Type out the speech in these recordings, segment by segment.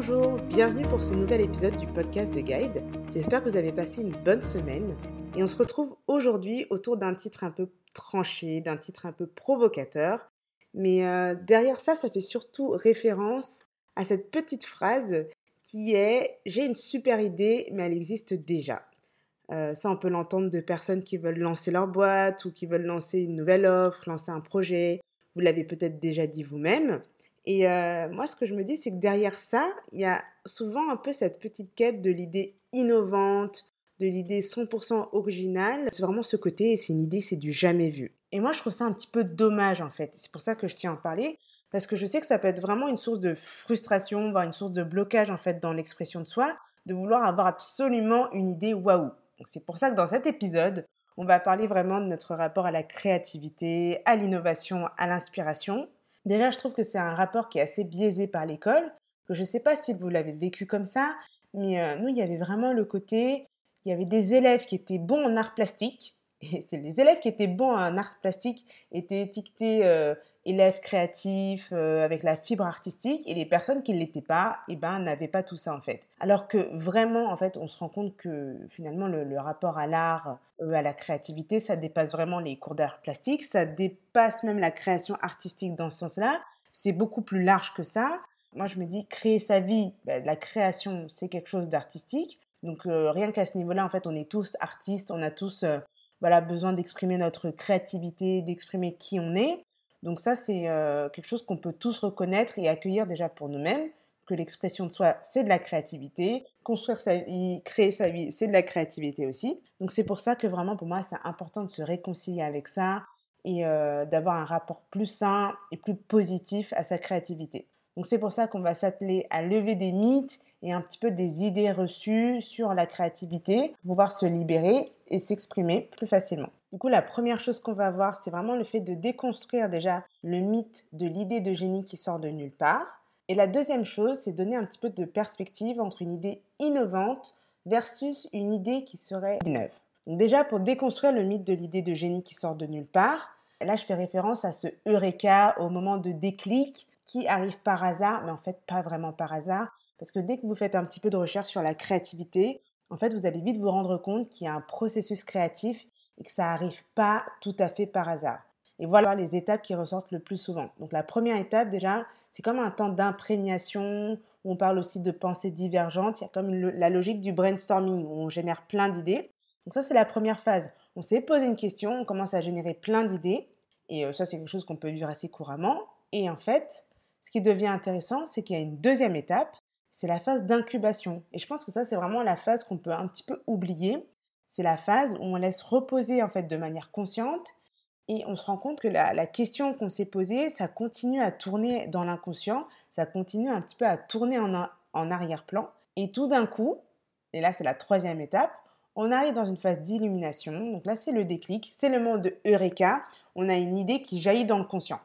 Bonjour, bienvenue pour ce nouvel épisode du podcast de Guide. J'espère que vous avez passé une bonne semaine et on se retrouve aujourd'hui autour d'un titre un peu tranché, d'un titre un peu provocateur. Mais euh, derrière ça, ça fait surtout référence à cette petite phrase qui est J'ai une super idée, mais elle existe déjà. Euh, ça, on peut l'entendre de personnes qui veulent lancer leur boîte ou qui veulent lancer une nouvelle offre, lancer un projet. Vous l'avez peut-être déjà dit vous-même. Et euh, moi, ce que je me dis, c'est que derrière ça, il y a souvent un peu cette petite quête de l'idée innovante, de l'idée 100% originale. C'est vraiment ce côté, c'est une idée, c'est du jamais vu. Et moi, je trouve ça un petit peu dommage, en fait. C'est pour ça que je tiens à en parler, parce que je sais que ça peut être vraiment une source de frustration, voire une source de blocage, en fait, dans l'expression de soi, de vouloir avoir absolument une idée waouh. C'est pour ça que dans cet épisode, on va parler vraiment de notre rapport à la créativité, à l'innovation, à l'inspiration. Déjà, je trouve que c'est un rapport qui est assez biaisé par l'école, je ne sais pas si vous l'avez vécu comme ça, mais euh, nous, il y avait vraiment le côté, il y avait des élèves qui étaient bons en art plastique, et c'est les élèves qui étaient bons en art plastique étaient étiquetés euh, élèves créatifs euh, avec la fibre artistique et les personnes qui ne l'étaient pas, eh ben, n'avaient pas tout ça en fait. Alors que vraiment, en fait, on se rend compte que finalement le, rapport à l'art, euh, à la créativité, ça dépasse vraiment les cours d'art plastique, ça dépasse même la création artistique dans ce sens-là. C'est beaucoup plus large que ça. Moi, je me dis, créer sa vie, ben, la création, c'est quelque chose d'artistique. Donc, euh, rien qu'à ce niveau-là, en fait, on est tous artistes, on a tous voilà, besoin d'exprimer notre créativité, d'exprimer qui on est. Donc ça, c'est euh, quelque chose qu'on peut tous reconnaître et accueillir déjà pour nous-mêmes, que l'expression de soi, c'est de la créativité, construire sa vie, créer sa vie, c'est de la créativité aussi. Donc c'est pour ça que vraiment pour moi, c'est important de se réconcilier avec ça et euh, d'avoir un rapport plus sain et plus positif à sa créativité. Donc c'est pour ça qu'on va s'atteler à lever des mythes et un petit peu des idées reçues sur la créativité pouvoir se libérer et s'exprimer plus facilement. Du coup, la première chose qu'on va voir, c'est vraiment le fait de déconstruire déjà le mythe de l'idée de génie qui sort de nulle part. Et la deuxième chose, c'est donner un petit peu de perspective entre une idée innovante versus une idée qui serait neuve. Donc déjà, pour déconstruire le mythe de l'idée de génie qui sort de nulle part, là, je fais référence à ce eureka au moment de déclic qui arrive par hasard, mais en fait pas vraiment par hasard, parce que dès que vous faites un petit peu de recherche sur la créativité, en fait, vous allez vite vous rendre compte qu'il y a un processus créatif et que ça n'arrive pas tout à fait par hasard. Et voilà les étapes qui ressortent le plus souvent. Donc la première étape déjà, c'est comme un temps d'imprégnation, où on parle aussi de pensée divergente, il y a comme la logique du brainstorming, où on génère plein d'idées. Donc ça, c'est la première phase. On s'est posé une question, on commence à générer plein d'idées, et euh, ça, c'est quelque chose qu'on peut vivre assez couramment. Et en fait, ce qui devient intéressant, c'est qu'il y a une deuxième étape, c'est la phase d'incubation. Et je pense que ça, c'est vraiment la phase qu'on peut un petit peu oublier, c'est la phase où on laisse reposer en fait de manière consciente et on se rend compte que la, question qu'on s'est posée, ça continue à tourner dans l'inconscient, ça continue un petit peu à tourner en, en arrière-plan. Et tout d'un coup, et là c'est la troisième étape, on arrive dans une phase d'illumination. Donc là c'est le déclic, c'est le moment de Eureka. On a une idée qui jaillit dans le conscient.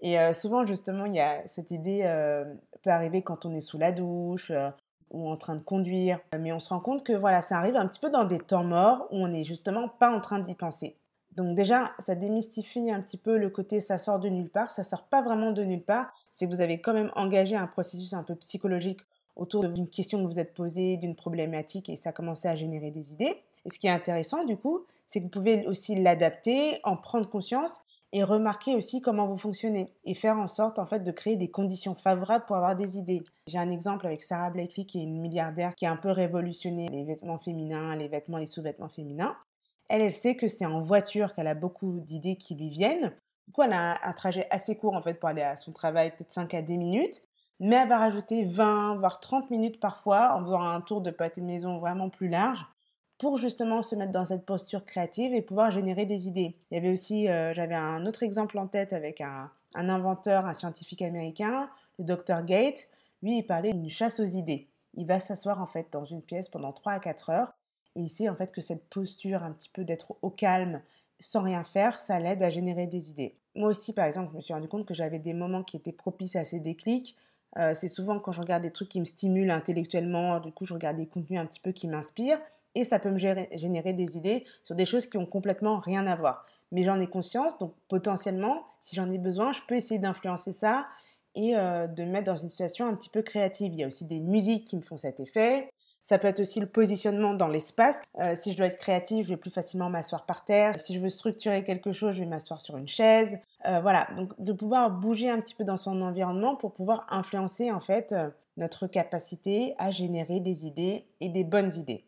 Et euh, souvent justement, il y a cette idée euh, peut arriver quand on est sous la douche, euh, ou en train de conduire. Mais on se rend compte que voilà, ça arrive un petit peu dans des temps morts où on n'est justement pas en train d'y penser. Donc déjà, ça démystifie un petit peu le côté ça sort de nulle part. Ça sort pas vraiment de nulle part. C'est que vous avez quand même engagé un processus un peu psychologique autour d'une question que vous êtes posée, d'une problématique et ça a commencé à générer des idées. Et ce qui est intéressant du coup, c'est que vous pouvez aussi l'adapter, en prendre conscience et remarquer aussi comment vous fonctionnez et faire en sorte en fait de créer des conditions favorables pour avoir des idées. J'ai un exemple avec Sarah Blakely qui est une milliardaire qui a un peu révolutionné les vêtements féminins, les vêtements, les sous-vêtements féminins. Elle, elle sait que c'est en voiture qu'elle a beaucoup d'idées qui lui viennent. Du coup, elle a un, trajet assez court en fait pour aller à son travail, peut-être 5 à 10 minutes. Mais elle va rajouter 20, voire 30 minutes parfois en faisant un tour de pâté maison vraiment plus large pour justement se mettre dans cette posture créative et pouvoir générer des idées. Il y avait aussi, euh, j'avais un autre exemple en tête avec un, inventeur, un scientifique américain, le Dr Gate. Lui, il parlait d'une chasse aux idées. Il va s'asseoir en fait dans une pièce pendant 3 à 4 heures et il sait en fait que cette posture un petit peu d'être au calme, sans rien faire, ça l'aide à générer des idées. Moi aussi, par exemple, je me suis rendu compte que j'avais des moments qui étaient propices à ces déclics. Euh, c'est souvent quand je regarde des trucs qui me stimulent intellectuellement, du coup je regarde des contenus un petit peu qui m'inspirent et ça peut me générer des idées sur des choses qui ont complètement rien à voir. Mais j'en ai conscience, donc potentiellement, si j'en ai besoin, je peux essayer d'influencer ça et de me mettre dans une situation un petit peu créative. Il y a aussi des musiques qui me font cet effet. Ça peut être aussi le positionnement dans l'espace. si je dois être créative, je vais plus facilement m'asseoir par terre. Si je veux structurer quelque chose, je vais m'asseoir sur une chaise. voilà, donc de pouvoir bouger un petit peu dans son environnement pour pouvoir influencer en fait notre capacité à générer des idées et des bonnes idées.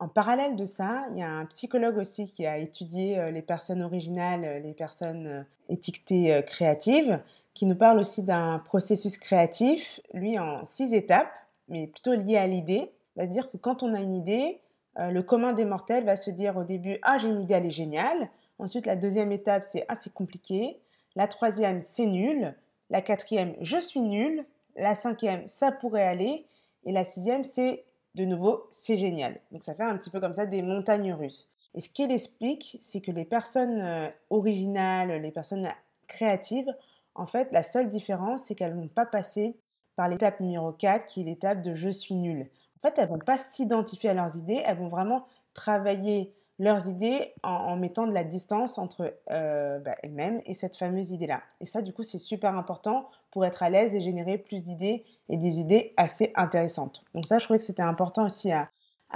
En parallèle de ça, il y a un psychologue aussi qui a étudié euh, les personnes originales, euh, les personnes euh, étiquetées créatives, qui nous parle aussi d'un processus créatif, lui en six étapes, mais plutôt lié à l'idée. Va se dire que quand on a une idée, le commun des mortels va se dire au début Ah, j'ai une idée, elle est géniale. Ensuite, la deuxième étape, c'est Ah, c'est compliqué. La troisième, c'est nul. La quatrième, je suis nul. La cinquième, ça pourrait aller. Et la sixième, c'est de nouveau, c'est génial. Donc ça fait un petit peu comme ça des montagnes russes. Et ce qu'il explique, c'est que les personnes euh, originales, les personnes créatives, en fait, la seule différence, c'est qu'elles ne vont pas passer par l'étape numéro 4, qui est l'étape de je suis nul. En fait, elles ne vont pas s'identifier à leurs idées, elles vont vraiment travailler leurs idées en, mettant de la distance entre euh, bah, elles-mêmes et cette fameuse idée-là. Et ça, du coup, c'est super important pour être à l'aise et générer plus d'idées et des idées assez intéressantes. Donc ça, je trouvais que c'était important aussi à,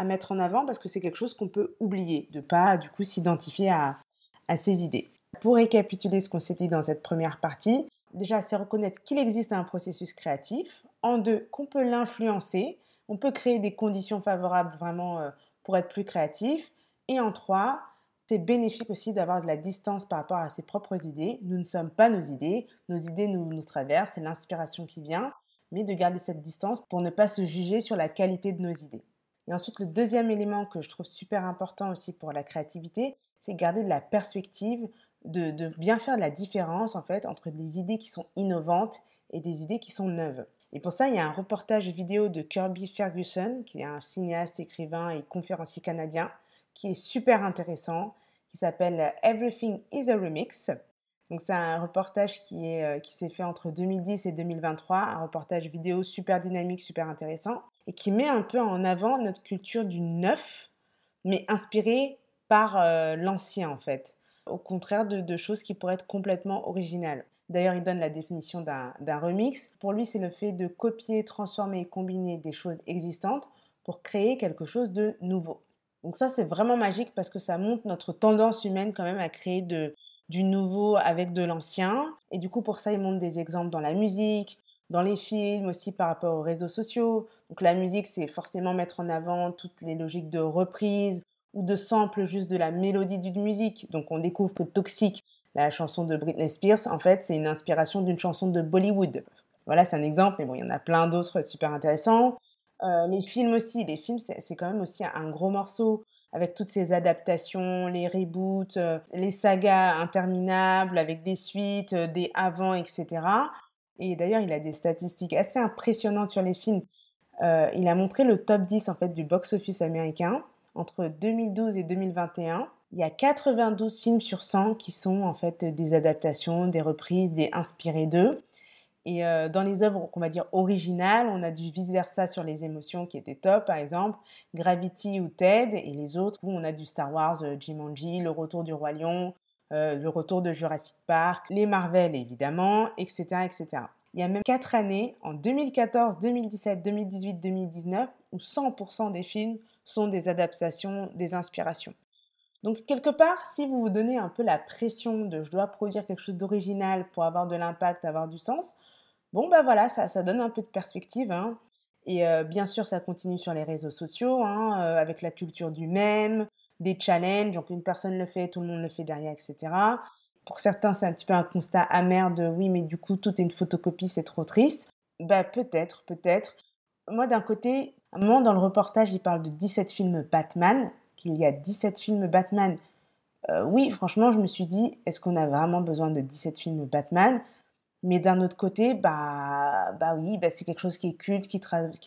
mettre en avant parce que c'est quelque chose qu'on peut oublier, de pas du coup s'identifier à, à ces idées. Pour récapituler ce qu'on s'est dit dans cette première partie, déjà, c'est reconnaître qu'il existe un processus créatif. En deux, qu'on peut l'influencer. On peut créer des conditions favorables vraiment euh, pour être plus créatif. Et en trois, c'est bénéfique aussi d'avoir de la distance par rapport à ses propres idées. Nous ne sommes pas nos idées, nos idées nous, traversent, c'est l'inspiration qui vient, mais de garder cette distance pour ne pas se juger sur la qualité de nos idées. Et ensuite, le deuxième élément que je trouve super important aussi pour la créativité, c'est garder de la perspective, de, de, bien faire de la différence en fait entre des idées qui sont innovantes et des idées qui sont neuves. Et pour ça, il y a un reportage vidéo de Kirby Ferguson, qui est un cinéaste, écrivain et conférencier canadien, qui est super intéressant, qui s'appelle Everything is a Remix. Donc c'est un reportage qui est euh, qui s'est fait entre 2010 et 2023, un reportage vidéo super dynamique, super intéressant et qui met un peu en avant notre culture du neuf, mais inspiré par euh, l'ancien en fait. Au contraire de, choses qui pourraient être complètement originales. D'ailleurs, il donne la définition d'un remix. Pour lui, c'est le fait de copier, transformer et combiner des choses existantes pour créer quelque chose de nouveau. Donc ça, c'est vraiment magique parce que ça montre notre tendance humaine quand même à créer du nouveau avec de l'ancien. Et du coup, pour ça, il montre des exemples dans la musique, dans les films, aussi par rapport aux réseaux sociaux. Donc la musique, c'est forcément mettre en avant toutes les logiques de reprise ou de sample juste de la mélodie d'une musique. Donc on découvre que Toxic, la chanson de Britney Spears, en fait, c'est une inspiration d'une chanson de Bollywood. Voilà, c'est un exemple, mais bon, il y en a plein d'autres super intéressants. Euh, les films aussi, les films, c'est quand même aussi un gros morceau avec toutes ces adaptations, les reboots, euh, les sagas interminables avec des suites, euh, des avant, etc. Et d'ailleurs, il a des statistiques assez impressionnantes sur les films. il a montré le top 10 en fait du box-office américain entre 2012 et 2021. Il y a 92 films sur 100 qui sont en fait des adaptations, des reprises, des inspirés d'eux. Et euh, dans les œuvres qu'on va dire originales, on a du vice-versa sur les émotions qui étaient top, par exemple, Gravity ou Ted, et les autres où on a du Star Wars, euh, Jumanji, Le Retour du Roi Lion, euh, Le Retour de Jurassic Park, les Marvel évidemment, etc., etc. Il y a même quatre années, en 2014, 2017, 2018, 2019, où 100% des films sont des adaptations, des inspirations. Donc quelque part, si vous vous donnez un peu la pression de je dois produire quelque chose d'original pour avoir de l'impact, avoir du sens, Bon, ben voilà, ça, ça donne un peu de perspective. Hein. Et euh, bien sûr, ça continue sur les réseaux sociaux, hein, euh, avec la culture du même, des challenges. Donc, une personne le fait, tout le monde le fait derrière, etc. Pour certains, c'est un petit peu un constat amer de oui, mais du coup, tout est une photocopie, c'est trop triste. Bah, peut-être, peut-être. Moi, d'un côté, à un moment dans le reportage, il parle de 17 films Batman, qu'il y a 17 films Batman. Euh, oui, franchement, je me suis dit, est-ce qu'on a vraiment besoin de 17 films Batman? Mais d'un autre côté, bah, bah oui, bah c'est quelque chose qui est culte, qui,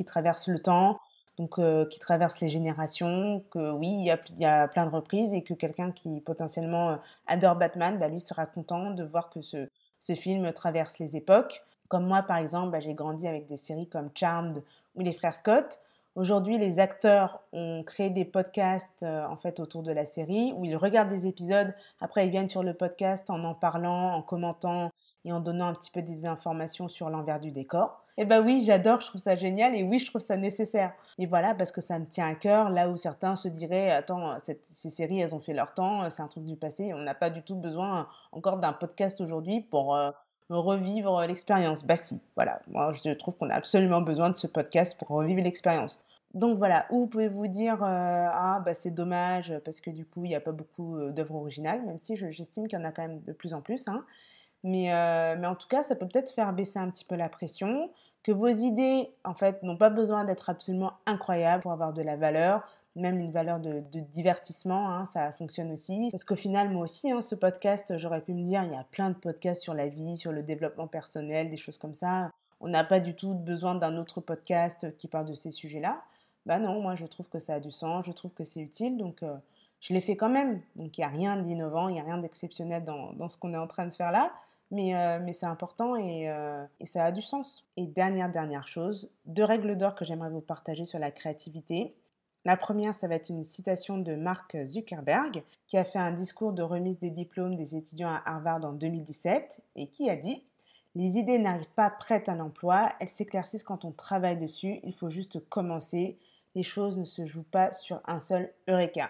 traverse le temps, donc euh, qui traverse les générations, que oui, il y a, plein de reprises et que quelqu'un qui potentiellement euh, adore Batman, bah, lui sera content de voir que ce, ce film traverse les époques. Comme moi, par exemple, bah, j'ai grandi avec des séries comme Charmed ou Les Frères Scott. Aujourd'hui, les acteurs ont créé des podcasts euh, en fait autour de la série où ils regardent des épisodes. Après, ils viennent sur le podcast en en parlant, en commentant et en donnant un petit peu des informations sur l'envers du décor. Eh bah oui, j'adore, je trouve ça génial et oui, je trouve ça nécessaire. Et voilà, parce que ça me tient à cœur, là où certains se diraient, attends, ces séries, elles ont fait leur temps, c'est un truc du passé, on n'a pas du tout besoin encore d'un podcast aujourd'hui pour euh, revivre l'expérience. Bah si, voilà, moi je trouve qu'on a absolument besoin de ce podcast pour revivre l'expérience. Donc voilà, où vous pouvez vous dire euh, ah bah c'est dommage parce que du coup il n'y a pas beaucoup euh, d'œuvres originales, même si j'estime qu'il y en a quand même de plus en plus. Hein. Mais, mais en tout cas, ça peut peut-être faire baisser un petit peu la pression que vos idées, en fait, n'ont pas besoin d'être absolument incroyables pour avoir de la valeur, même une valeur de, divertissement, hein, ça fonctionne aussi. Parce qu'au final, moi aussi, hein, ce podcast, j'aurais pu me dire, il y a plein de podcasts sur la vie, sur le développement personnel, des choses comme ça. On n'a pas du tout besoin d'un autre podcast qui parle de ces sujets-là. Bah non, moi je trouve que ça a du sens, je trouve que c'est utile, donc euh, je l'ai fait quand même. Donc il n'y a rien d'innovant, il n'y a rien d'exceptionnel dans, ce qu'on est en train de faire là. Euh, mais, c'est important euh, et, ça a du sens. Et dernière, dernière chose, deux règles d'or que j'aimerais vous partager sur la créativité. La première, ça va être une citation de Mark Zuckerberg, qui a fait un discours de remise des diplômes des étudiants à Harvard en 2017 et qui a dit Les idées n'arrivent pas prêtes à l'emploi, elles s'éclaircissent quand on travaille dessus, il faut juste commencer. Les choses ne se jouent pas sur un seul eureka.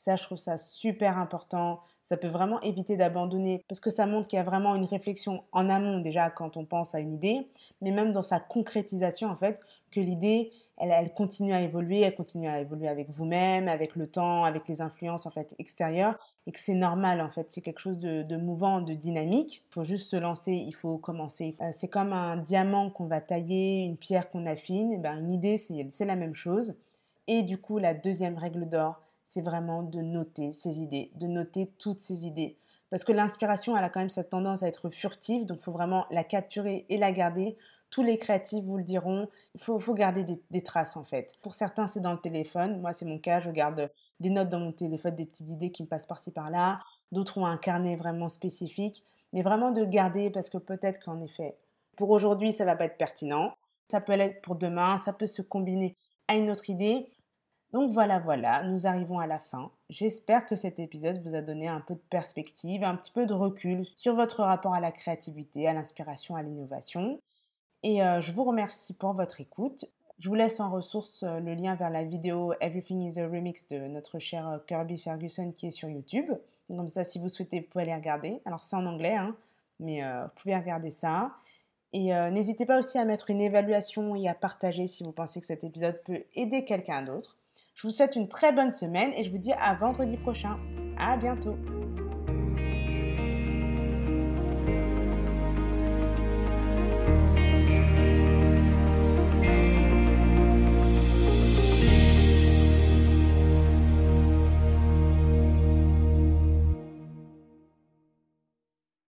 Ça, je trouve ça super important. Ça peut vraiment éviter d'abandonner parce que ça montre qu'il y a vraiment une réflexion en amont déjà quand on pense à une idée, mais même dans sa concrétisation en fait, que l'idée, elle, continue à évoluer, elle continue à évoluer avec vous-même, avec le temps, avec les influences en fait extérieures, et que c'est normal en fait, c'est quelque chose de, mouvant, de dynamique. Il faut juste se lancer, il faut commencer. Euh, c'est comme un diamant qu'on va tailler, une pierre qu'on affine. Et ben, une idée, c'est la même chose. Et du coup, la deuxième règle d'or, c'est vraiment de noter ses idées, de noter toutes ses idées. Parce que l'inspiration, elle a quand même cette tendance à être furtive, donc il faut vraiment la capturer et la garder. Tous les créatifs vous le diront, il faut, faut garder des, traces en fait. Pour certains, c'est dans le téléphone. Moi, c'est mon cas, je garde des notes dans mon téléphone, des petites idées qui me passent par-ci par-là. D'autres ont un carnet vraiment spécifique. Mais vraiment de garder parce que peut-être qu'en effet, pour aujourd'hui, ça va pas être pertinent. Ça peut l'être pour demain, ça peut se combiner à une autre idée. Donc voilà, voilà, nous arrivons à la fin. J'espère que cet épisode vous a donné un peu de perspective, un petit peu de recul sur votre rapport à la créativité, à l'inspiration, à l'innovation. Et euh, je vous remercie pour votre écoute. Je vous laisse en ressource euh, le lien vers la vidéo Everything is a Remix de notre cher euh, Kirby Ferguson qui est sur YouTube. Comme ça, si vous souhaitez, vous pouvez aller regarder. Alors c'est en anglais, hein, mais vous pouvez regarder ça. Et n'hésitez pas aussi à mettre une évaluation et à partager si vous pensez que cet épisode peut aider quelqu'un d'autre. Je vous souhaite une très bonne semaine et je vous dis à vendredi prochain. À bientôt.